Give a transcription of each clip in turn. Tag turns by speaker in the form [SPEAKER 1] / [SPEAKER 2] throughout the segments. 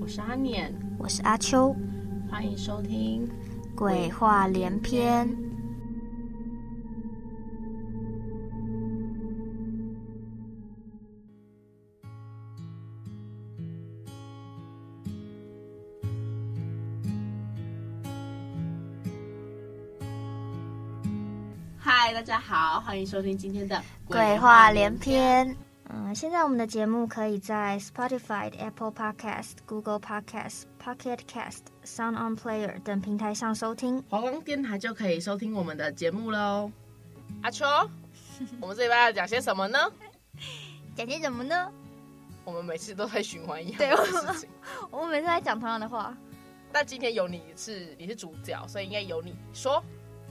[SPEAKER 1] 我是阿念，
[SPEAKER 2] 我是阿秋，
[SPEAKER 1] 欢迎收听《
[SPEAKER 2] 鬼话连篇》。
[SPEAKER 1] 嗨，大家好，欢迎收听今天的《
[SPEAKER 2] 鬼话连篇》。嗯，现在我们的节目可以在 Spotify、Apple Podcast、Google Podcast、Pocket Cast、Sound On Player 等平台上收听。
[SPEAKER 1] 华光电台就可以收听我们的节目喽。阿秋，我们这礼拜要讲些什么呢？
[SPEAKER 2] 讲些什么呢？
[SPEAKER 1] 我们每次都在循环一样的事情。
[SPEAKER 2] 我们每次在讲同样的话。
[SPEAKER 1] 但今天有你是你是主角，所以应该由你说。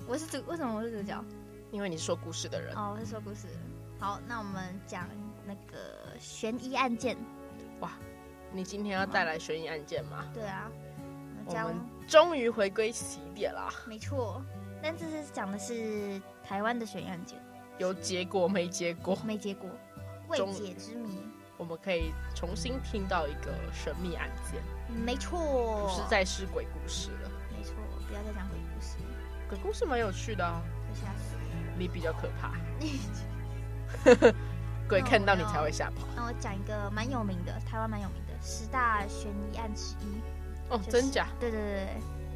[SPEAKER 2] 我是主，为什么我是主角？
[SPEAKER 1] 因为你是说故事的人。
[SPEAKER 2] 哦，我是说故事的人。好，那我们讲。那个悬疑案件，
[SPEAKER 1] 哇！你今天要带来悬疑案件吗？
[SPEAKER 2] 对啊，
[SPEAKER 1] 我们终于回归起点啦。
[SPEAKER 2] 没错，但这是讲的是台湾的悬疑案件，
[SPEAKER 1] 有结果没结果？
[SPEAKER 2] 没结果，未解之谜。
[SPEAKER 1] 我们可以重新听到一个神秘案件。
[SPEAKER 2] 没错，
[SPEAKER 1] 不是再是鬼故事了。
[SPEAKER 2] 没错，不要再讲鬼故事。
[SPEAKER 1] 鬼故事蛮有趣的啊。
[SPEAKER 2] 会吓死。
[SPEAKER 1] 你比较可怕。鬼看到你才会吓跑。
[SPEAKER 2] 那我讲一个蛮有名的，台湾蛮有名的十大悬疑案之一。
[SPEAKER 1] 哦，就是、真假？
[SPEAKER 2] 对对对，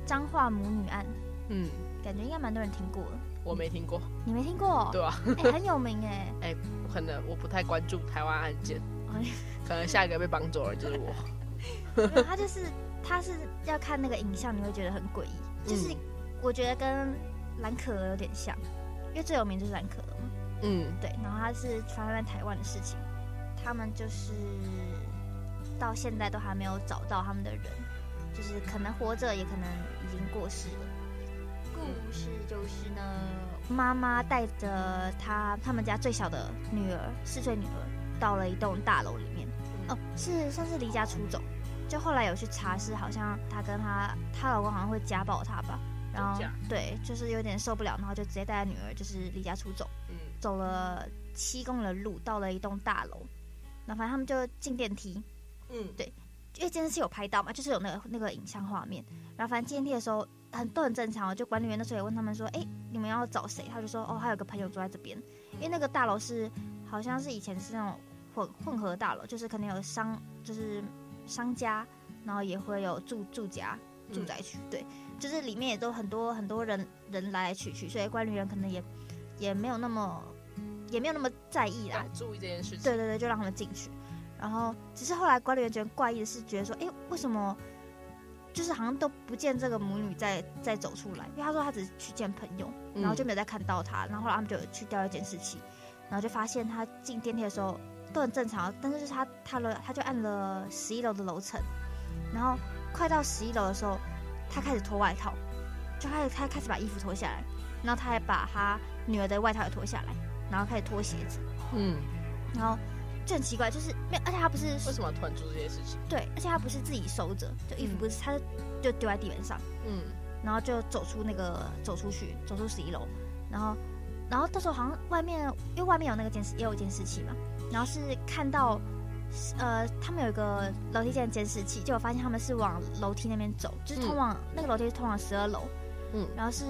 [SPEAKER 2] 彰化母女案。
[SPEAKER 1] 嗯，
[SPEAKER 2] 感觉应该蛮多人听过的。
[SPEAKER 1] 我没听过。
[SPEAKER 2] 你没听过？
[SPEAKER 1] 对啊。
[SPEAKER 2] 哎、欸，很有名 哎。
[SPEAKER 1] 哎、欸，可能我不太关注台湾案件。可能下一个被绑走了就是我。
[SPEAKER 2] 他就是，他是要看那个影像，你会觉得很诡异。就是我觉得跟蓝可儿有点像，因为最有名就是蓝可儿。
[SPEAKER 1] 嗯，
[SPEAKER 2] 对，然后他是发生在台湾的事情，他们就是到现在都还没有找到他们的人，就是可能活着，也可能已经过世了。故事就是呢，妈妈带着她他们家最小的女儿，四岁女儿，到了一栋大楼里面，哦，是算是离家出走，就后来有去查，是好像她跟她她老公好像会家暴她吧，然后对，就是有点受不了，然后就直接带着女儿就是离家出走。走了七公里的路，到了一栋大楼，然后反正他们就进电梯，
[SPEAKER 1] 嗯，
[SPEAKER 2] 对，因为监视器有拍到嘛，就是有那个那个影像画面。然后反正进电梯的时候很都很正常，就管理员那时候也问他们说，哎，你们要找谁？他就说，哦，还有个朋友住在这边，因为那个大楼是好像是以前是那种混混合大楼，就是可能有商就是商家，然后也会有住住家住宅区，对，就是里面也都很多很多人人来来去去，所以管理员可能也也没有那么。也没有那么在意啦，
[SPEAKER 1] 注意这件事情。
[SPEAKER 2] 对对对，就让他们进去。然后，只是后来管理员觉得怪异的是，觉得说，哎，为什么就是好像都不见这个母女再再走出来？因为他说他只是去见朋友，然后就没有再看到他。然后后来他们就去调了监视器，然后就发现他进电梯的时候都很正常，但是就是他他了他就按了十一楼的楼层，然后快到十一楼的时候，他开始脱外套，就开始他开始把衣服脱下来，然后他还把他女儿的外套也脱下来。然后开始脱鞋子，
[SPEAKER 1] 嗯，
[SPEAKER 2] 然后就很奇怪，就是没有，而且他不是
[SPEAKER 1] 为什么突然做这些事情？
[SPEAKER 2] 对，而且他不是自己收着，就衣服不是，他就丢在地板上，
[SPEAKER 1] 嗯，
[SPEAKER 2] 然后就走出那个走出去，走出十一楼，然后，然后到时候好像外面，因为外面有那个监视，也有监视器嘛，然后是看到，呃，他们有一个楼梯间的监视器，就我发现他们是往楼梯那边走，就是通往、嗯、那个楼梯是通往十二楼，
[SPEAKER 1] 嗯，
[SPEAKER 2] 然后是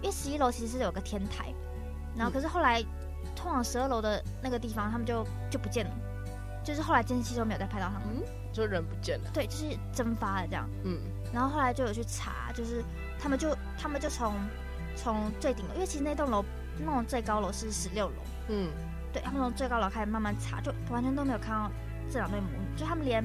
[SPEAKER 2] 因为十一楼其实是有个天台，然后可是后来。通往十二楼的那个地方，他们就就不见了，就是后来监视器都没有再拍到他们，
[SPEAKER 1] 嗯，就人不见了，
[SPEAKER 2] 对，就是蒸发了这样，
[SPEAKER 1] 嗯，
[SPEAKER 2] 然后后来就有去查，就是他们就他们就从从最顶楼，因为其实那栋楼那种最高楼是十六楼，
[SPEAKER 1] 嗯，
[SPEAKER 2] 对，他们从最高楼开始慢慢查，就完全都没有看到这两对母女，就他们连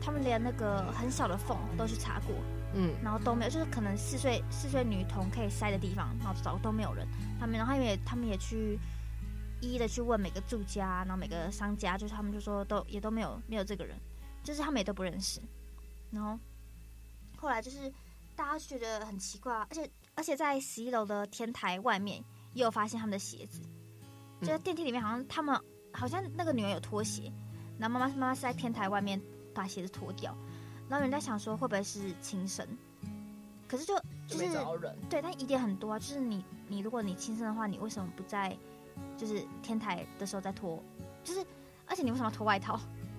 [SPEAKER 2] 他们连那个很小的缝都去查过，
[SPEAKER 1] 嗯，
[SPEAKER 2] 然后都没有，就是可能四岁四岁女童可以塞的地方，然后找都没有人，他们然后因为他们也去。一一的去问每个住家，然后每个商家，就是他们就说都也都没有没有这个人，就是他们也都不认识。然后后来就是大家觉得很奇怪，而且而且在十一楼的天台外面也有发现他们的鞋子，就在电梯里面，好像他们好像那个女儿有拖鞋，然后妈妈妈妈是在天台外面把鞋子脱掉，然后人家想说会不会是轻生，可是就就是对，但疑点很多啊，就是你你如果你轻生的话，你为什么不在就是天台的时候再脱？就是而且你为什么要脱外套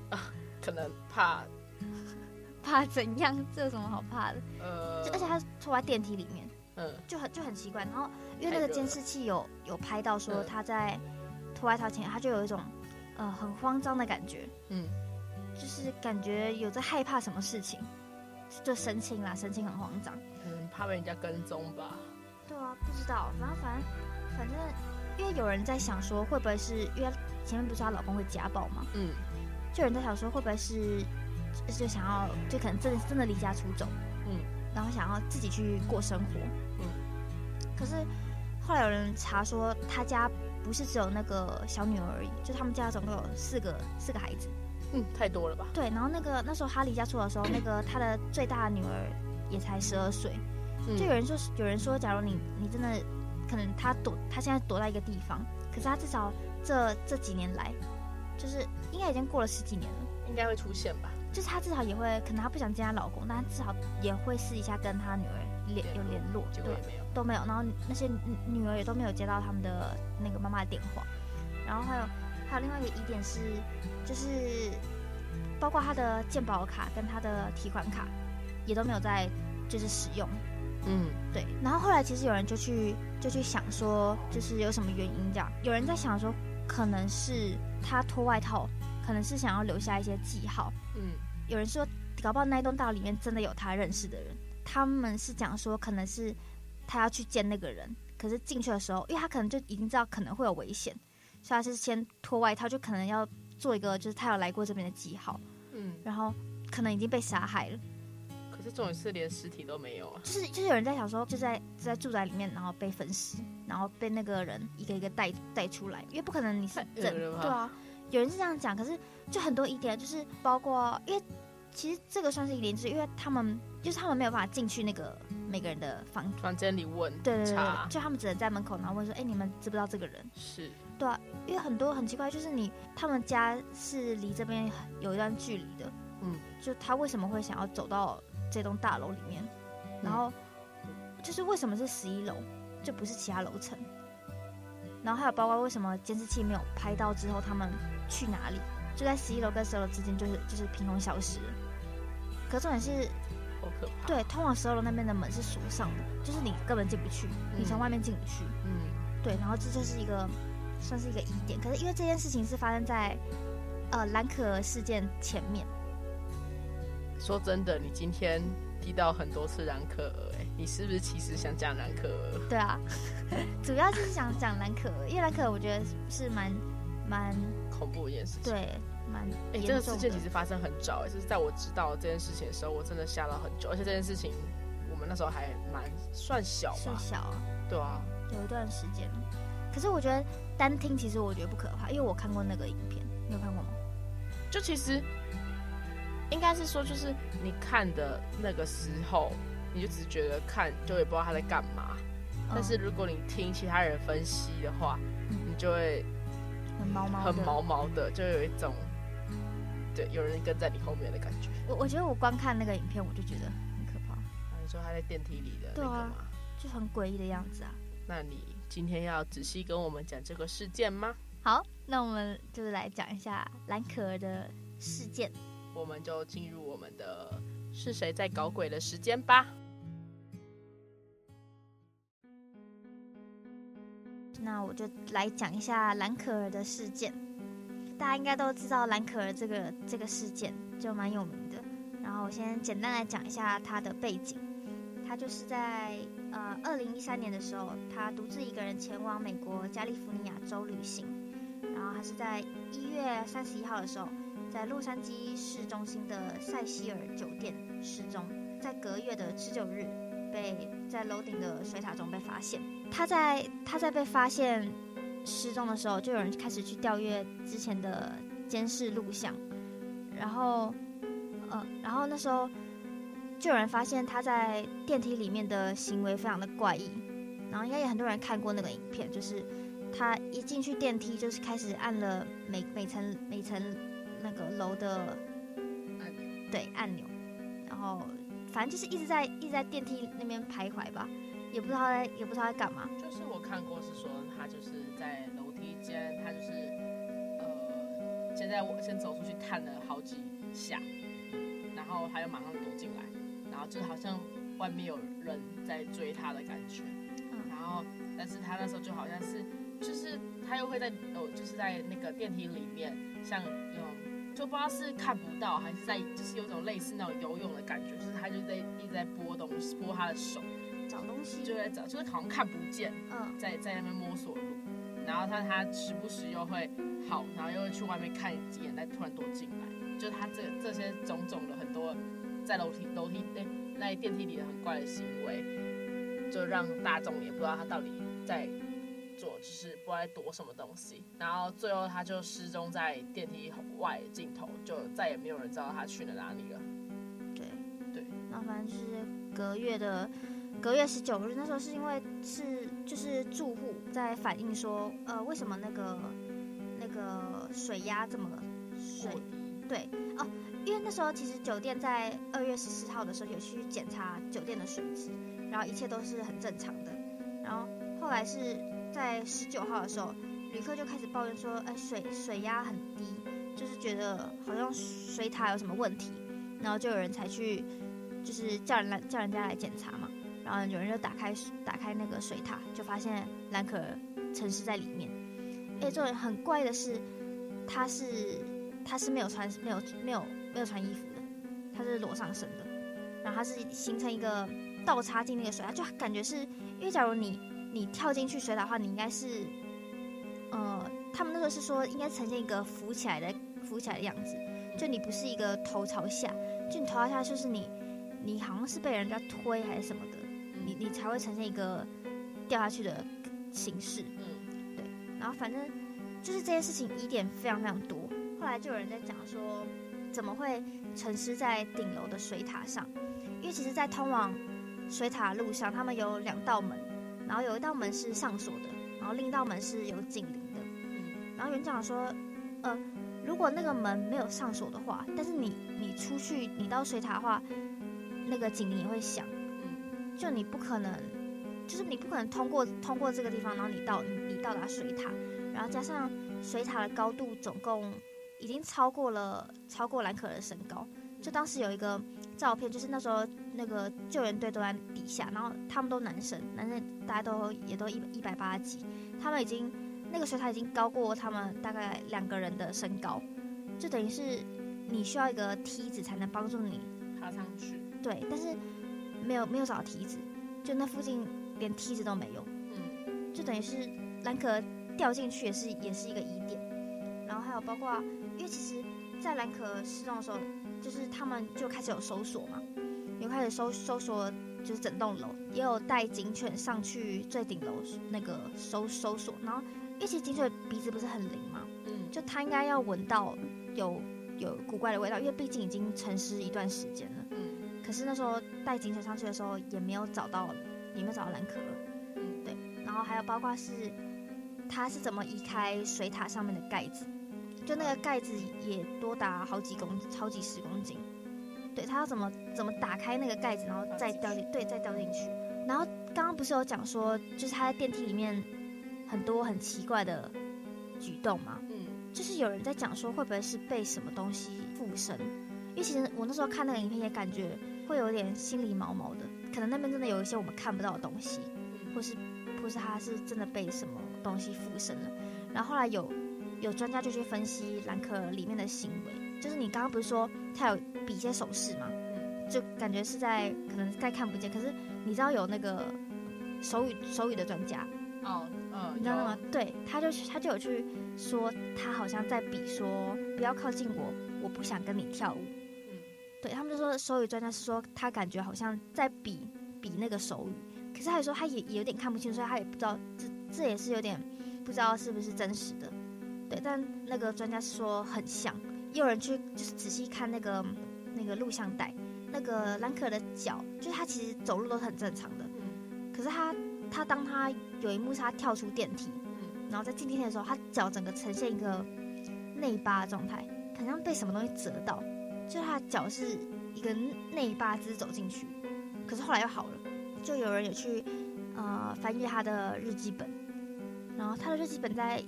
[SPEAKER 1] 啊？可能怕。
[SPEAKER 2] 怕怎样？这有什么好怕的？呃，就而且他拖在电梯里面，嗯，就很就很奇怪。然后因为那个监视器有有拍到说他在脱外套前，他就有一种呃很慌张的感觉，嗯，就是感觉有在害怕什么事情，就神情啦，神情很慌张，
[SPEAKER 1] 嗯，怕被人家跟踪吧？
[SPEAKER 2] 对啊，不知道。然后反正反正，因为有人在想说，会不会是因为前面不是她老公会家暴吗？嗯，就有人在想说，会不会是？就想要，就可能真的真的离家出走，嗯，然后想要自己去过生活，嗯。可是后来有人查说，他家不是只有那个小女儿而已，就他们家总共有四个四个孩子，
[SPEAKER 1] 嗯，太多了吧？
[SPEAKER 2] 对。然后那个那时候他离家出走的时候，那个他的最大的女儿也才十二岁，就有人说有人说，假如你你真的可能他躲他现在躲在一个地方，可是他至少这这几年来，就是应该已经过了十几年了，
[SPEAKER 1] 应该会出现吧。
[SPEAKER 2] 就是她至少也会，可能她不想见她老公，但至少也会试一下跟她女儿联有联络，对，都没有。然后那些女儿也都没有接到他们的那个妈妈的电话。然后还有还有另外一个疑点是，就是包括她的健保卡跟她的提款卡也都没有在就是使用。嗯，对。然后后来其实有人就去就去想说，就是有什么原因这样？有人在想说，可能是他脱外套，可能是想要留下一些记号。嗯。有人说，搞不好那一栋大楼里面真的有他认识的人。他们是讲说，可能是他要去见那个人，可是进去的时候，因为他可能就已经知道可能会有危险，所以他是先脱外套，就可能要做一个，就是他有来过这边的记号。嗯，然后可能已经被杀害了。
[SPEAKER 1] 可是重点是连尸体都没有啊。
[SPEAKER 2] 就是就是有人在想说，就在就在住宅里面，然后被分尸，然后被那个人一个一个带带出来，因为不可能你是整对啊。有人是这样讲，可是就很多疑点，就是包括因为其实这个算是一点，就是因为他们就是他们没有办法进去那个每个人的房
[SPEAKER 1] 房间里问，
[SPEAKER 2] 对对对，就他们只能在门口，然后问说，哎，你们知不知道这个人？
[SPEAKER 1] 是，
[SPEAKER 2] 对啊，因为很多很奇怪，就是你他们家是离这边有一段距离的，嗯，就他为什么会想要走到这栋大楼里面？然后就是为什么是十一楼，就不是其他楼层？然后还有包括为什么监视器没有拍到之后他们。去哪里？就在十一楼跟十二楼之间，就是就是凭空消失了。可重点是，
[SPEAKER 1] 好可怕。
[SPEAKER 2] 对，通往十二楼那边的门是锁上的，就是你根本进不去，嗯、你从外面进不去。嗯，对。然后这就是一个算是一个疑点。可是因为这件事情是发生在呃蓝可儿事件前面。
[SPEAKER 1] 说真的，你今天提到很多次蓝可儿，哎，你是不是其实想讲蓝可儿？
[SPEAKER 2] 对啊，主要就是想讲蓝可儿，因为蓝可儿我觉得是蛮蛮。
[SPEAKER 1] 恐怖一件事情，
[SPEAKER 2] 对，蛮
[SPEAKER 1] 哎，这个事件其实发生很早，哎，就是在我知道这件事情的时候，我真的吓了很久，而且这件事情我们那时候还蛮算小，
[SPEAKER 2] 算小啊，
[SPEAKER 1] 对啊，
[SPEAKER 2] 有一段时间。可是我觉得单听其实我觉得不可怕，因为我看过那个影片，你有看过吗？
[SPEAKER 1] 就其实应该是说，就是你看的那个时候，你就只是觉得看，就也不知道他在干嘛。嗯、但是如果你听其他人分析的话，嗯、你就会。
[SPEAKER 2] 很毛毛，
[SPEAKER 1] 很毛毛的，就有一种，对，有人跟在你后面的感觉。
[SPEAKER 2] 我我觉得我光看那个影片，我就觉得很可怕。
[SPEAKER 1] 你说他在电梯里的那个吗？啊，
[SPEAKER 2] 就很诡异的样子啊。
[SPEAKER 1] 那你今天要仔细跟我们讲这个事件吗？
[SPEAKER 2] 好，那我们就是来讲一下蓝可儿的事件。
[SPEAKER 1] 我们就进入我们的是谁在搞鬼的时间吧。
[SPEAKER 2] 那我就来讲一下蓝可儿的事件。大家应该都知道蓝可儿这个这个事件就蛮有名的。然后我先简单来讲一下她的背景。她就是在呃二零一三年的时候，她独自一个人前往美国加利福尼亚州旅行。然后她是在一月三十一号的时候，在洛杉矶市中心的塞西尔酒店失踪，在隔月的十九日被在楼顶的水塔中被发现。他在他在被发现失踪的时候，就有人开始去调阅之前的监视录像，然后，呃，然后那时候就有人发现他在电梯里面的行为非常的怪异，然后应该也很多人看过那个影片，就是他一进去电梯就是开始按了每每层每层那个楼的
[SPEAKER 1] 按钮，
[SPEAKER 2] 对按钮，然后反正就是一直在一直在电梯那边徘徊吧，也不知道在也不知道在干嘛。
[SPEAKER 1] 就是我看过是说他就是在楼梯间，他就是呃先在我先走出去探了好几下，然后他又马上躲进来。然后就好像外面有人在追他的感觉，嗯，然后但是他那时候就好像是，就是他又会在哦，就是在那个电梯里面，像有就不知道是看不到还是在，就是有种类似那种游泳的感觉，就是他就在一直在拨东西，拨他的手，
[SPEAKER 2] 找东西，
[SPEAKER 1] 就在找，就是好像看不见，
[SPEAKER 2] 嗯，
[SPEAKER 1] 在在那边摸索路，然后他他时不时又会好，然后又会去外面看几眼，再突然躲进来，就他这这些种种的很多。在楼梯楼梯那那电梯里的很怪的行为，就让大众也不知道他到底在做，就是不知道躲什么东西。然后最后他就失踪在电梯外尽头，就再也没有人知道他去了哪里了。
[SPEAKER 2] 对
[SPEAKER 1] 对，
[SPEAKER 2] 然后反正就是隔月的隔月十九日，那时候是因为是就是住户在反映说，呃，为什么那个那个水压这么水？对哦。因为那时候其实酒店在二月十四号的时候有去检查酒店的水质，然后一切都是很正常的。然后后来是在十九号的时候，旅客就开始抱怨说，哎，水水压很低，就是觉得好像水塔有什么问题。然后就有人才去，就是叫人来叫人家来检查嘛。然后有人就打开打开那个水塔，就发现兰可儿沉尸在里面。哎，这种很怪的是，他是他是没有穿没有没有。没有穿衣服的，他是裸上身的，然后他是形成一个倒插进那个水塔，就感觉是因为假如你你跳进去水塔的话，你应该是，呃，他们那个是说应该呈现一个浮起来的浮起来的样子，就你不是一个头朝下，就你头朝下就是你你好像是被人家推还是什么的，你你才会呈现一个掉下去的形式，嗯，对，然后反正就是这件事情疑点非常非常多，后来就有人在讲说。怎么会沉尸在顶楼的水塔上？因为其实，在通往水塔的路上，他们有两道门，然后有一道门是上锁的，然后另一道门是有警铃的。然后园长说，呃，如果那个门没有上锁的话，但是你你出去，你到水塔的话，那个警铃也会响。就你不可能，就是你不可能通过通过这个地方，然后你到你到达水塔，然后加上水塔的高度总共。已经超过了超过兰可儿的身高，就当时有一个照片，就是那时候那个救援队都在底下，然后他们都男生，男生大家都也都一一百八十几，他们已经那个水塔已经高过他们大概两个人的身高，就等于是你需要一个梯子才能帮助你
[SPEAKER 1] 爬上去。
[SPEAKER 2] 对，但是没有没有找到梯子，就那附近连梯子都没有，嗯，就等于是兰可掉进去也是也是一个疑点，然后还有包括。因为其实，在兰可失踪的时候，就是他们就开始有搜索嘛，有开始搜搜索，就是整栋楼，也有带警犬上去最顶楼那个搜搜索。然后，因为其实警犬鼻子不是很灵嘛，嗯，就它应该要闻到有有古怪的味道，因为毕竟已经沉尸一段时间了，嗯。可是那时候带警犬上去的时候，也没有找到，也没有找到蓝可儿，嗯，对。然后还有包括是，他是怎么移开水塔上面的盖子。就那个盖子也多达好几公斤，超几十公斤。对，他要怎么怎么打开那个盖子，然后再掉进，对，再掉进去。然后刚刚不是有讲说，就是他在电梯里面很多很奇怪的举动嘛？嗯，就是有人在讲说，会不会是被什么东西附身？因为其实我那时候看那个影片也感觉会有点心里毛毛的，可能那边真的有一些我们看不到的东西，或是或是他是真的被什么东西附身了。然后后来有。有专家就去分析兰可儿里面的行为，就是你刚刚不是说他有比一些手势嘛？就感觉是在可能在看不见，可是你知道有那个手语手语的专家
[SPEAKER 1] 哦，嗯，
[SPEAKER 2] 你知道吗？对，他就他就有去说他好像在比说不要靠近我，我不想跟你跳舞。嗯，对他们就说手语专家是说他感觉好像在比比那个手语，可是他也说他也也有点看不清，所以他也不知道这这也是有点不知道是不是真实的。对，但那个专家是说很像，也有人去就是仔细看那个那个录像带，那那个兰可的脚，就是他其实走路都是很正常的，
[SPEAKER 1] 嗯，
[SPEAKER 2] 可是他他当他有一幕是他跳出电梯，
[SPEAKER 1] 嗯，
[SPEAKER 2] 然后在进电梯的时候，他脚整个呈现一个内八的状态，好像被什么东西折到，就他脚是一个内八姿走进去，可是后来又好了，就有人有去呃翻阅他的日记本，然后他的日记本在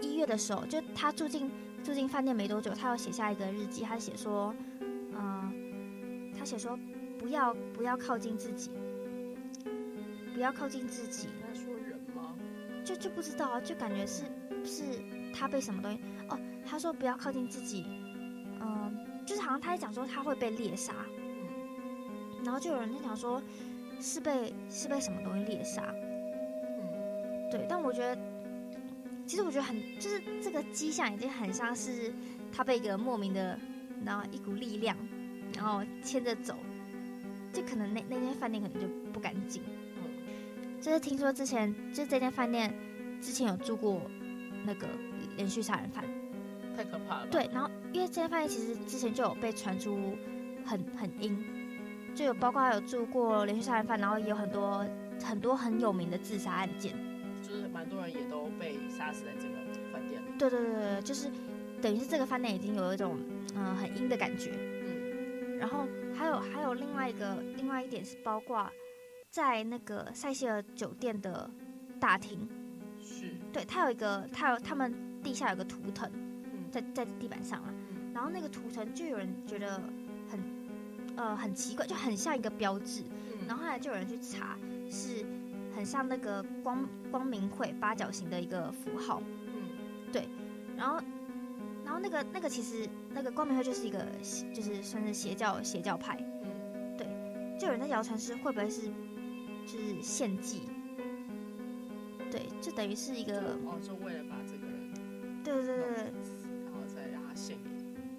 [SPEAKER 2] 一月的时候，就他住进住进饭店没多久，他有写下一个日记，他写说，呃，他写说不要不要靠近自己，不要靠近自己。
[SPEAKER 1] 他说人吗？
[SPEAKER 2] 就就不知道啊，就感觉是是他被什么东西哦。他说不要靠近自己，嗯、呃，就是好像他在讲说他会被猎杀，
[SPEAKER 1] 嗯，
[SPEAKER 2] 然后就有人在讲说是被是被什么东西猎杀，
[SPEAKER 1] 嗯，
[SPEAKER 2] 对。但我觉得，其实我觉得很就是这个迹象已经很像是他被一个莫名的然后一股力量然后牵着走，就可能那那间饭店可能就不干净。就是听说之前就这间饭店之前有住过那个连续杀人犯，
[SPEAKER 1] 太可怕了。
[SPEAKER 2] 对，然后因为这间饭店其实之前就有被传出很很阴，就有包括有住过连续杀人犯，然后也有很多很多很有名的自杀案件，
[SPEAKER 1] 就是蛮多人也都被杀死在这个饭店。
[SPEAKER 2] 对对对对，就是等于是这个饭店已经有一种嗯、呃、很阴的感觉。
[SPEAKER 1] 嗯，
[SPEAKER 2] 然后还有还有另外一个另外一点是包括。在那个塞西尔酒店的大厅，
[SPEAKER 1] 是。
[SPEAKER 2] 对，它有一个，它有他们地下有个图腾，
[SPEAKER 1] 嗯，
[SPEAKER 2] 在在地板上啊，
[SPEAKER 1] 嗯，
[SPEAKER 2] 然后那个图腾就有人觉得很，呃，很奇怪，就很像一个标志，
[SPEAKER 1] 嗯，
[SPEAKER 2] 然后后来就有人去查，是很像那个光光明会八角形的一个符号，
[SPEAKER 1] 嗯，
[SPEAKER 2] 对，然后然后那个那个其实那个光明会就是一个就是算是邪教邪教派，
[SPEAKER 1] 嗯，
[SPEAKER 2] 对，就有人在谣传是会不会是。就是献祭，对，就等于是一个
[SPEAKER 1] 哦，就为了把这个人，
[SPEAKER 2] 对对对对，
[SPEAKER 1] 然后再让他献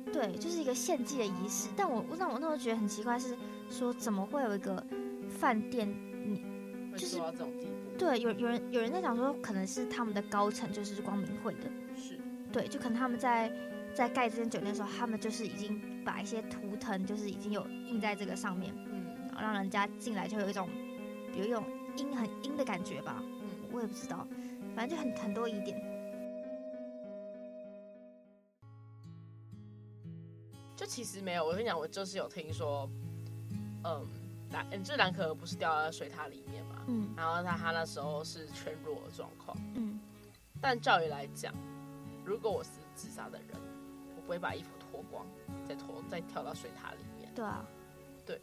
[SPEAKER 1] 给，
[SPEAKER 2] 对，就是一个献祭的仪式。但我让我那时候觉得很奇怪，是说怎么会有一个饭店，你就是
[SPEAKER 1] 到这种地步？
[SPEAKER 2] 对，有有人有人在讲说，可能是他们的高层就是光明会的，
[SPEAKER 1] 是，
[SPEAKER 2] 对，就可能他们在在盖这间酒店的时候，他们就是已经把一些图腾，就是已经有印在这个上面，
[SPEAKER 1] 嗯，
[SPEAKER 2] 然后让人家进来就有一种。有一种阴很阴的感觉吧，
[SPEAKER 1] 嗯，
[SPEAKER 2] 我也不知道，反正就很很多疑点。
[SPEAKER 1] 就其实没有，我跟你讲，我就是有听说，嗯，兰，嗯，这兰可儿不是掉在水塔里面嘛，
[SPEAKER 2] 嗯，
[SPEAKER 1] 然后他他那时候是全裸的状况，
[SPEAKER 2] 嗯，
[SPEAKER 1] 但照理来讲，如果我是自杀的人，我不会把衣服脱光，再脱再跳到水塔里面。
[SPEAKER 2] 对啊，
[SPEAKER 1] 对，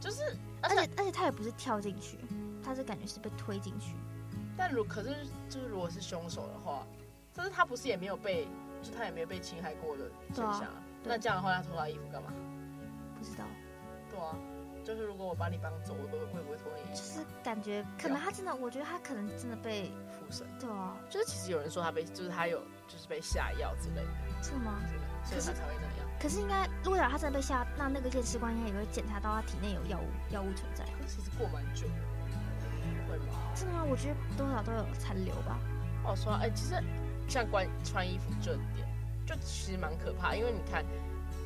[SPEAKER 1] 就是。
[SPEAKER 2] 而且而且他也不是跳进去，他是感觉是被推进去。
[SPEAKER 1] 但如可是就是如果是凶手的话，但是他不是也没有被，就他也没有被侵害过的现象。啊、那这样的话，他脱他衣服干嘛？
[SPEAKER 2] 不知道。
[SPEAKER 1] 对啊，就是如果我把你绑走，我会不会脱你衣服？
[SPEAKER 2] 就是感觉可能他真的，我觉得他可能真的被
[SPEAKER 1] 附身。
[SPEAKER 2] 对啊，
[SPEAKER 1] 就是其实有人说他被，就是他有就是被下药之类的。
[SPEAKER 2] 是吗？
[SPEAKER 1] 所以他才会这样。
[SPEAKER 2] 可是应该，如果他真的被下，那那个验尸官应该也会检查到他体内有药物，药物存在。
[SPEAKER 1] 其实过蛮久的，会吗？
[SPEAKER 2] 真的吗？我觉得多少都有残留吧。
[SPEAKER 1] 哦，说哎、欸，其实像关穿衣服这点，就其实蛮可怕。因为你看，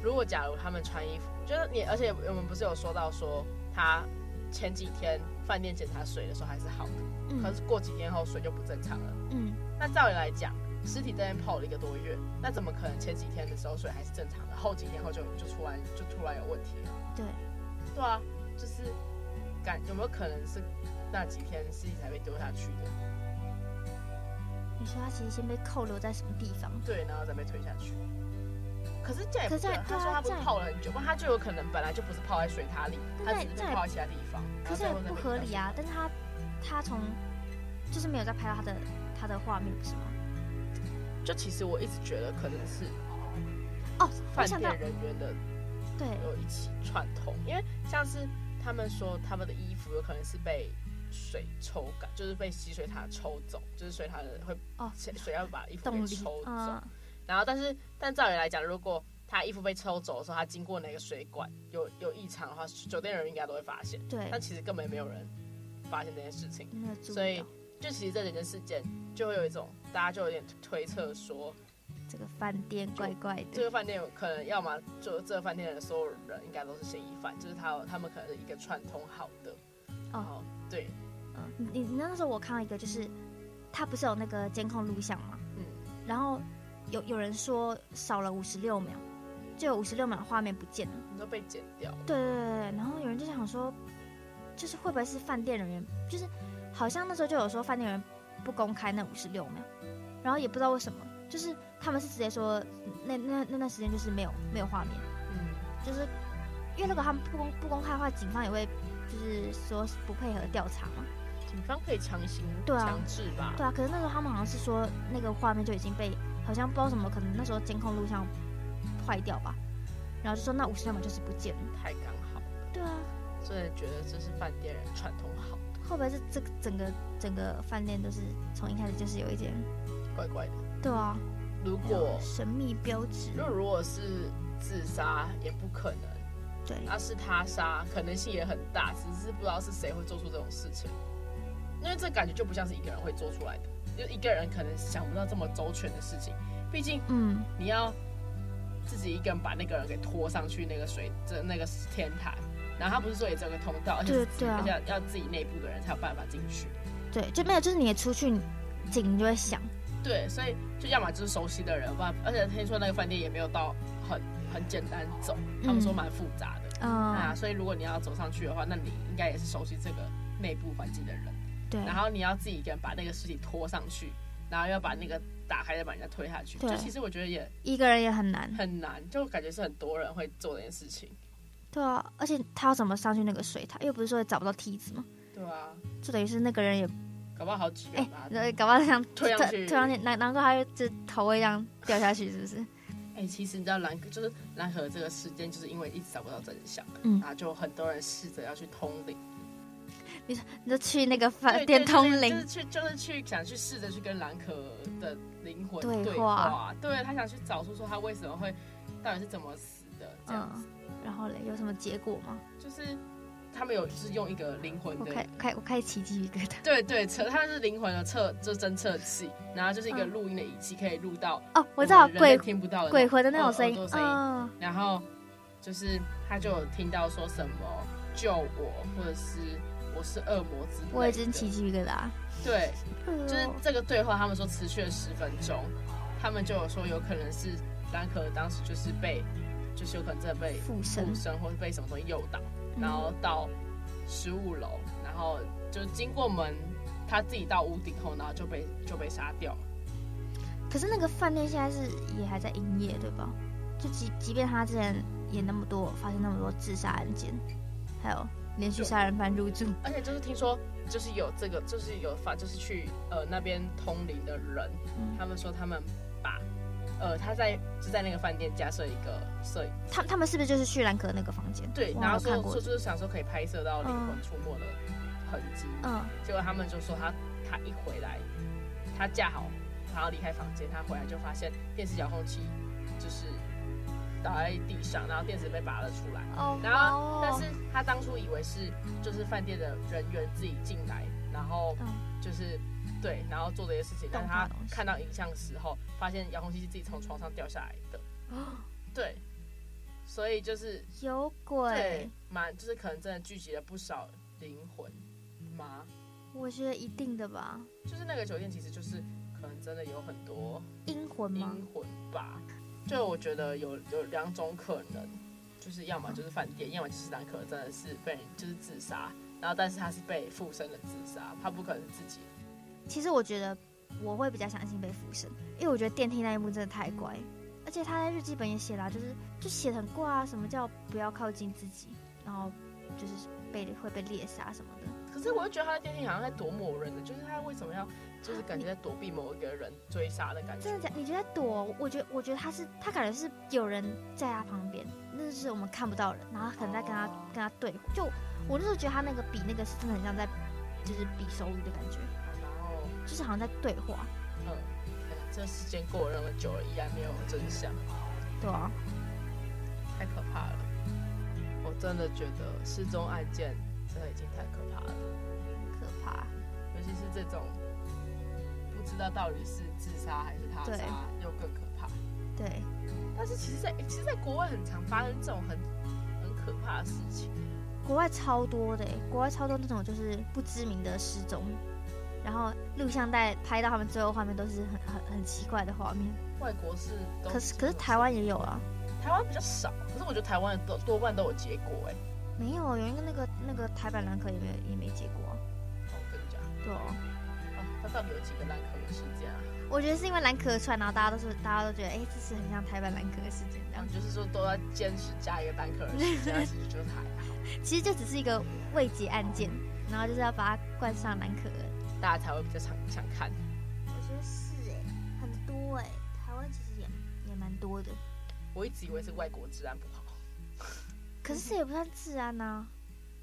[SPEAKER 1] 如果假如他们穿衣服，就是你，而且我们不是有说到说，他前几天饭店检查水的时候还是好的，嗯、可是过几天后水就不正常了。嗯，那照理来讲。尸体在那边泡了一个多月，那怎么可能前几天的时候水还是正常的，后几天后就就突然就突然有问题了？
[SPEAKER 2] 对，
[SPEAKER 1] 对啊，就是感有没有可能是那几天尸体才被丢下去的？
[SPEAKER 2] 你说他其实先被扣留在什么地方？
[SPEAKER 1] 对，然后再被推下去。可是这也不对，
[SPEAKER 2] 可
[SPEAKER 1] 他说他不是泡了很久，不然他就有可能本来就不是泡在水塔里，他只是泡在其他地方。
[SPEAKER 2] 可是也不合理啊！但是他他从就是没有再拍到他的他的画面，不是吗？
[SPEAKER 1] 就其实我一直觉得可能是
[SPEAKER 2] 哦，
[SPEAKER 1] 饭店人员的
[SPEAKER 2] 对。
[SPEAKER 1] 有一起串通，因为像是他们说他们的衣服有可能是被水抽干，就是被吸水塔抽走，就是水塔的会哦水要把衣服给抽走，嗯、然后但是但照理来讲，如果他衣服被抽走的时候，他经过哪个水管有有异常的话，酒店人应该都会发现，
[SPEAKER 2] 对，
[SPEAKER 1] 但其实根本没有人发现这件事情，所以。就其实这整件事件，就会有一种大家就有点推测说，
[SPEAKER 2] 这个饭店怪怪的。
[SPEAKER 1] 这个饭店有可能要么就这个饭店的所有人应该都是嫌疑犯，就是他他们可能是一个串通好的。哦，对，
[SPEAKER 2] 嗯，你你那时候我看到一个，就是他不是有那个监控录像吗？嗯，然后有有人说少了五十六秒，就有五十六秒画面不见了，
[SPEAKER 1] 你都被剪掉。
[SPEAKER 2] 对对对对，然后有人就想说，就是会不会是饭店人员，就是好像那时候就有说饭店人不公开那五十六秒，然后也不知道为什么，就是他们是直接说那那那段时间就是没有没有画面，嗯，就是因为如果他们不公不公开的话，警方也会。就是说不配合调查嘛，
[SPEAKER 1] 警方可以强行强制吧？
[SPEAKER 2] 对啊，可是那时候他们好像是说那个画面就已经被好像不知道什么，可能那时候监控录像坏掉吧，然后就说那五十六秒就是不见了，
[SPEAKER 1] 太刚好了。
[SPEAKER 2] 对啊，
[SPEAKER 1] 所以觉得这是饭店人串通好的。
[SPEAKER 2] 会不会是这个整个整个饭店都是从一开始就是有一点
[SPEAKER 1] 怪怪的？
[SPEAKER 2] 对啊，
[SPEAKER 1] 如果
[SPEAKER 2] 神秘标
[SPEAKER 1] 志，那如果是自杀也不可能。
[SPEAKER 2] 对，
[SPEAKER 1] 那是他杀，可能性也很大，只是不知道是谁会做出这种事情，因为这感觉就不像是一个人会做出来的，就一个人可能想不到这么周全的事情，毕竟，嗯，你要自己一个人把那个人给拖上去那个水这那个天台，然后他不是说也只有个通道，而且对对啊，而且要要自己内部的人才有办法进去，
[SPEAKER 2] 对，就没有就是你出去警就会响，
[SPEAKER 1] 对，所以就要么就是熟悉的人，不然而且听说那个饭店也没有到很。很简单走，他们说蛮复杂的，嗯、啊，所以如果你要走上去的话，那你应该也是熟悉这个内部环境的人，
[SPEAKER 2] 对。
[SPEAKER 1] 然后你要自己一个人把那个尸体拖上去，然后要把那个打开，再把人家推下去，对。就其实我觉得也
[SPEAKER 2] 一个人也很难，
[SPEAKER 1] 很难，就感觉是很多人会做这件事情。
[SPEAKER 2] 对啊，而且他要怎么上去那个水塔？又不是说找不到梯子吗？
[SPEAKER 1] 对啊，
[SPEAKER 2] 就等于是那个人也
[SPEAKER 1] 搞不好好几个人，
[SPEAKER 2] 哎，搞不好想
[SPEAKER 1] 推上去，
[SPEAKER 2] 推上去，难难怪他就头会这样掉下去，是不是？
[SPEAKER 1] 哎、欸，其实你知道蓝就是蓝河这个事件，就是因为一直找不到真相，嗯，然后就很多人试着要去通灵。
[SPEAKER 2] 你说，你就去那个饭店通灵，
[SPEAKER 1] 就是去，就是去想去试着去跟蓝可的灵魂对话，对，话对他想去找出说他为什么会，到底是怎么死的这样子。
[SPEAKER 2] 嗯、然后嘞，有什么结果吗？
[SPEAKER 1] 就是。他们有就是用一个灵魂的，
[SPEAKER 2] 我开开我开奇迹一个的，
[SPEAKER 1] 对对测，它是灵魂的测，就侦测器，然后就是一个录音的仪器，可以录到
[SPEAKER 2] 哦，我知道鬼
[SPEAKER 1] 听不到的
[SPEAKER 2] 鬼魂的那种声音，
[SPEAKER 1] 哦哦，然后就是他就有听到说什么救我，或者是我是恶魔之类的，
[SPEAKER 2] 我也真奇迹一个的，
[SPEAKER 1] 对，就是这个对话，他们说持续了十分钟，他们就有说有可能是丹可当时就是被，就是有可能真的被附身，附身或者被什么东西诱导。然后到十五楼，然后就经过门，他自己到屋顶后，然后就被就被杀掉了。
[SPEAKER 2] 可是那个饭店现在是也还在营业，对吧？就即即便他之前也那么多，发生那么多自杀案件，还有连续杀人犯入住，
[SPEAKER 1] 而且就是听说，就是有这个，就是有法，就是去呃那边通灵的人，嗯、他们说他们把。呃，他在就在那个饭店架设一个摄影，
[SPEAKER 2] 他他们是不是就是去兰可那个房间？
[SPEAKER 1] 对，然后说说就是想说可以拍摄到灵魂出没的痕迹。嗯，结果他们就说他他一回来，他架好，然后离开房间，他回来就发现电视遥控器就是倒在地上，然后电池被拔了出来。哦，然后但是他当初以为是就是饭店的人员自己进来，然后就是。对，然后做这些事情，但是他看到影像的时候，发现遥控器是自己从床上掉下来的。对，所以就是
[SPEAKER 2] 有鬼，
[SPEAKER 1] 对，蛮就是可能真的聚集了不少灵魂吗？
[SPEAKER 2] 我觉得一定的吧。
[SPEAKER 1] 就是那个酒店，其实就是可能真的有很多
[SPEAKER 2] 阴魂吗？
[SPEAKER 1] 阴魂吧。就我觉得有有两种可能，就是要么就是饭店，要么就是男可真的是被就是自杀，然后但是他是被附身的自杀，他不可能是自己。
[SPEAKER 2] 其实我觉得我会比较相信被附身，因为我觉得电梯那一幕真的太怪，而且他在日记本也写了，就是就写很怪啊，什么叫不要靠近自己，然后就是被会被猎杀什么的。
[SPEAKER 1] 可是我又觉得他在电梯好像在躲某人的，就是他为什么要就是感觉在躲避某一个人追杀的感觉？
[SPEAKER 2] 真的假？你觉得躲？我觉得我觉得他是他感觉是有人在他旁边，那是我们看不到人，然后可能在跟他、哦、跟他对。就我那时候觉得他那个比那个是真的很像在就是比手语的感觉。就是好像在对话，
[SPEAKER 1] 嗯，这时间过了那么久了，依然没有真相，
[SPEAKER 2] 对啊，
[SPEAKER 1] 太可怕了，我真的觉得失踪案件真的已经太可怕了，
[SPEAKER 2] 可怕，
[SPEAKER 1] 尤其是这种不知道到底是自杀还是他杀，又更可怕。
[SPEAKER 2] 对，
[SPEAKER 1] 但是其实在，在其实，在国外很常发生这种很很可怕的事情。
[SPEAKER 2] 国外超多的，国外超多那种就是不知名的失踪，然后录像带拍到他们最后画面都是很很很奇怪的画面。
[SPEAKER 1] 外国是，
[SPEAKER 2] 可是可是台湾也有啊，
[SPEAKER 1] 台湾比较少，可是我觉得台湾多多半都有结果哎。
[SPEAKER 2] 没有，有一个那个那个台版蓝可也没有也没结果啊。
[SPEAKER 1] 哦，真的假的？
[SPEAKER 2] 对哦。
[SPEAKER 1] 啊，他到底有几个蓝可的事件啊？
[SPEAKER 2] 我觉得是因为蓝可出来，然后大家都是大家都觉得，哎，这是很像台版蓝可的事件这样。
[SPEAKER 1] 嗯，就是说都要坚持加一个蓝可的事件，其实就是还好。
[SPEAKER 2] 其实就只是一个未解案件，然后就是要把它冠上蓝可，
[SPEAKER 1] 大家才会比较想想看。
[SPEAKER 2] 我觉得是哎，很多哎，台湾其实也也蛮多的。
[SPEAKER 1] 我一直以为是外国治安不好，
[SPEAKER 2] 可是这也不算治安呐、啊。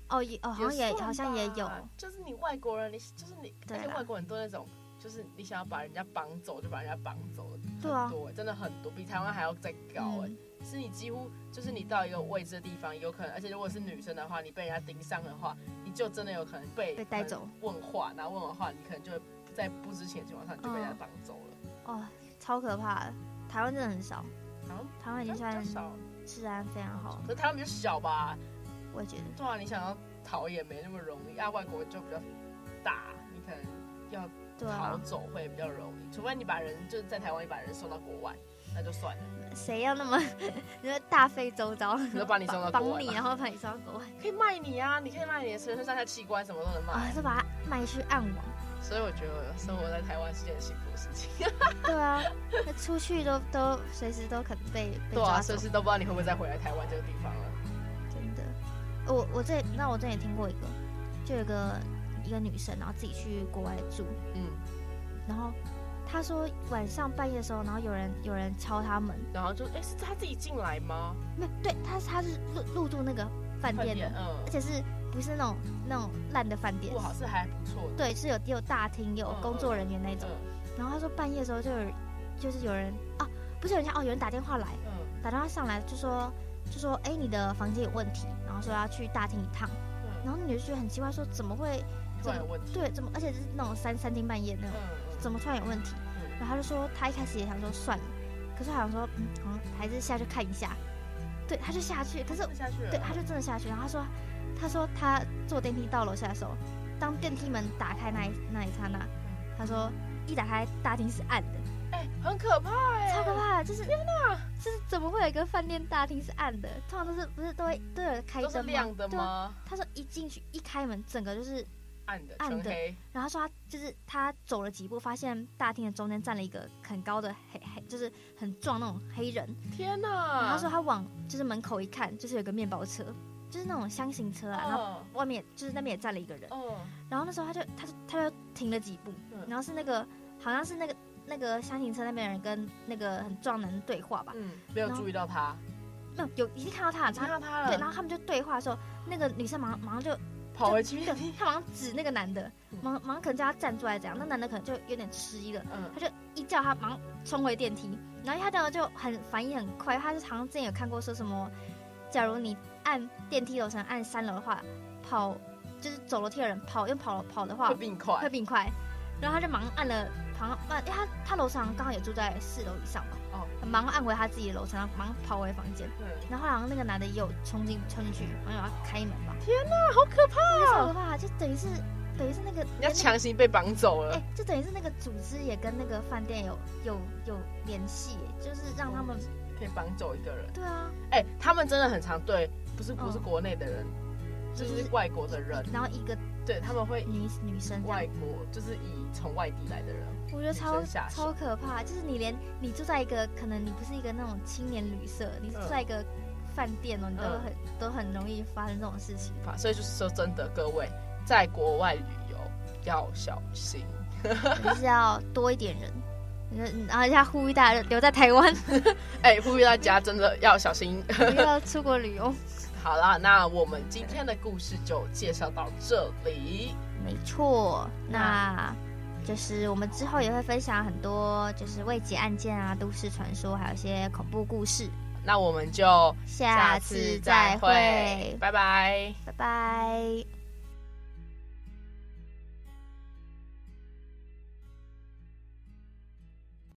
[SPEAKER 2] 哦 也哦，好像也，也好像也有，
[SPEAKER 1] 就是你外国人，你就是你，而且外国人都那种，就是你想要把人家绑走就把人家绑走了，
[SPEAKER 2] 对啊，
[SPEAKER 1] 多真的很多，比台湾还要再高哎。嗯是你几乎就是你到一个未知的地方，有可能，而且如果是女生的话，你被人家盯上的话，你就真的有可能被
[SPEAKER 2] 被带走。
[SPEAKER 1] 问话，然后问完话，你可能就会在不知情的情况下你就被人家绑走了。
[SPEAKER 2] 哦，超可怕的！台湾真的很少，
[SPEAKER 1] 台湾
[SPEAKER 2] 台湾已经算治安非常好。
[SPEAKER 1] 可是台湾比较小吧？
[SPEAKER 2] 我也觉得。
[SPEAKER 1] 对啊，你想要逃也没那么容易啊。外国就比较大，你可能要逃走会比较容易，啊、除非你把人就是在台湾，你把人送到国外。那就算了，
[SPEAKER 2] 谁要那么，你说大费周章，
[SPEAKER 1] 就把你送到国外，
[SPEAKER 2] 帮你，然后把你送到国外，
[SPEAKER 1] 可以卖你啊，你可以卖你的全身上下器官，什么都能卖，
[SPEAKER 2] 啊，就把它卖去暗网。
[SPEAKER 1] 所以我觉得生活在台湾是件幸福的事情。
[SPEAKER 2] 对啊，那出去都都随时都可能被被抓走，
[SPEAKER 1] 对啊，随时都不知道你会不会再回来台湾这个地方了。
[SPEAKER 2] 真的，我我这那我这也听过一个，就有一个一个女生，然后自己去国外住，嗯，然后。他说晚上半夜的时候，然后有人有人敲他门，
[SPEAKER 1] 然后就哎，是他自己进来吗？
[SPEAKER 2] 没有，对，他他是入入住那个饭店的，嗯，而且是不是那种那种烂的饭店？
[SPEAKER 1] 不好，是还不错的。
[SPEAKER 2] 对，是有有大厅，有工作人员那种。然后他说半夜的时候就有就是有人啊，不是有人敲哦，有人打电话来，嗯，打电话上来就说就说哎，你的房间有问题，然后说要去大厅一趟，嗯、然后女的就觉得很奇怪，说怎么会？
[SPEAKER 1] 突然有问题？
[SPEAKER 2] 对，怎么？而且是那种三三更半夜那种，嗯、怎么突然有问题？然后他就说，他一开始也想说算了，可是好像说，嗯，好像还是下去看一下。对，他就下去，可是对，他就真的下去。然后他说，他说他坐电梯到楼下的时候，当电梯门打开那一那一刹那，他说一打开大厅是暗的，
[SPEAKER 1] 哎，很可怕哎，
[SPEAKER 2] 超可怕的，就是天哪，就是怎么会有一个饭店大厅是暗的？通常都是不是都会都有开
[SPEAKER 1] 灯吗？亮的吗？
[SPEAKER 2] 他说一进去一开门，整个就是。
[SPEAKER 1] 暗的，暗的。
[SPEAKER 2] 然后说他就是他走了几步，发现大厅的中间站了一个很高的黑黑，就是很壮那种黑人。
[SPEAKER 1] 天哪！
[SPEAKER 2] 然后说他往就是门口一看，就是有个面包车，就是那种箱型车啊。然后外面就是那边也站了一个人。然后那时候他就他就他就停了几步，然后是那个好像是那个那个箱型车那边的人跟那个很壮的人对话吧。
[SPEAKER 1] 嗯，没有注意到他。
[SPEAKER 2] 没有，有已经看到他了，
[SPEAKER 1] 看到他了。
[SPEAKER 2] 对，然后他们就对话的时候，那个女生马上马上就。
[SPEAKER 1] 跑回去，
[SPEAKER 2] 他马上指那个男的，马马上可能叫他站出来，这样，那男的可能就有点迟疑了，嗯，他就一叫他马上冲回电梯，然后他这样就很反应很快，他就好像之前有看过说什么，假如你按电梯楼层按三楼的话，跑就是走楼梯的人跑用跑跑的
[SPEAKER 1] 话会并快，
[SPEAKER 2] 会并快，然后他就马上按了，好像按，因为他他楼上刚好也住在四楼以上嘛。马上按回他自己的楼层，然后忙跑回房间。对。然后好像那个男的也有冲进冲进去，然后要开门吧。
[SPEAKER 1] 天哪，好可怕啊！
[SPEAKER 2] 好可怕，就等于是等于是那个
[SPEAKER 1] 你要强行被绑走了。
[SPEAKER 2] 哎，就等于是那个组织也跟那个饭店有有有联系，就是让他们
[SPEAKER 1] 可以绑走一个人。
[SPEAKER 2] 对啊。
[SPEAKER 1] 哎，他们真的很常对，不是不是国内的人，就是外国的人。
[SPEAKER 2] 然后一个
[SPEAKER 1] 对他们会
[SPEAKER 2] 女女生
[SPEAKER 1] 外国就是以从外地来的人。
[SPEAKER 2] 我觉得超超可怕，就是你连你住在一个可能你不是一个那种青年旅社，你住在一个饭店哦，你都很都很容易发生这种事情。
[SPEAKER 1] 所以就是说真的，各位在国外旅游要小心，
[SPEAKER 2] 就是要多一点人。然后一下呼吁大家留在台湾，
[SPEAKER 1] 哎，呼吁大家真的要小心，
[SPEAKER 2] 不要出国旅游。
[SPEAKER 1] 好啦，那我们今天的故事就介绍到这里。
[SPEAKER 2] 没错，那。就是我们之后也会分享很多，就是未解案件啊、都市传说，还有一些恐怖故事。
[SPEAKER 1] 那我们就下次再会，拜拜，
[SPEAKER 2] 拜拜。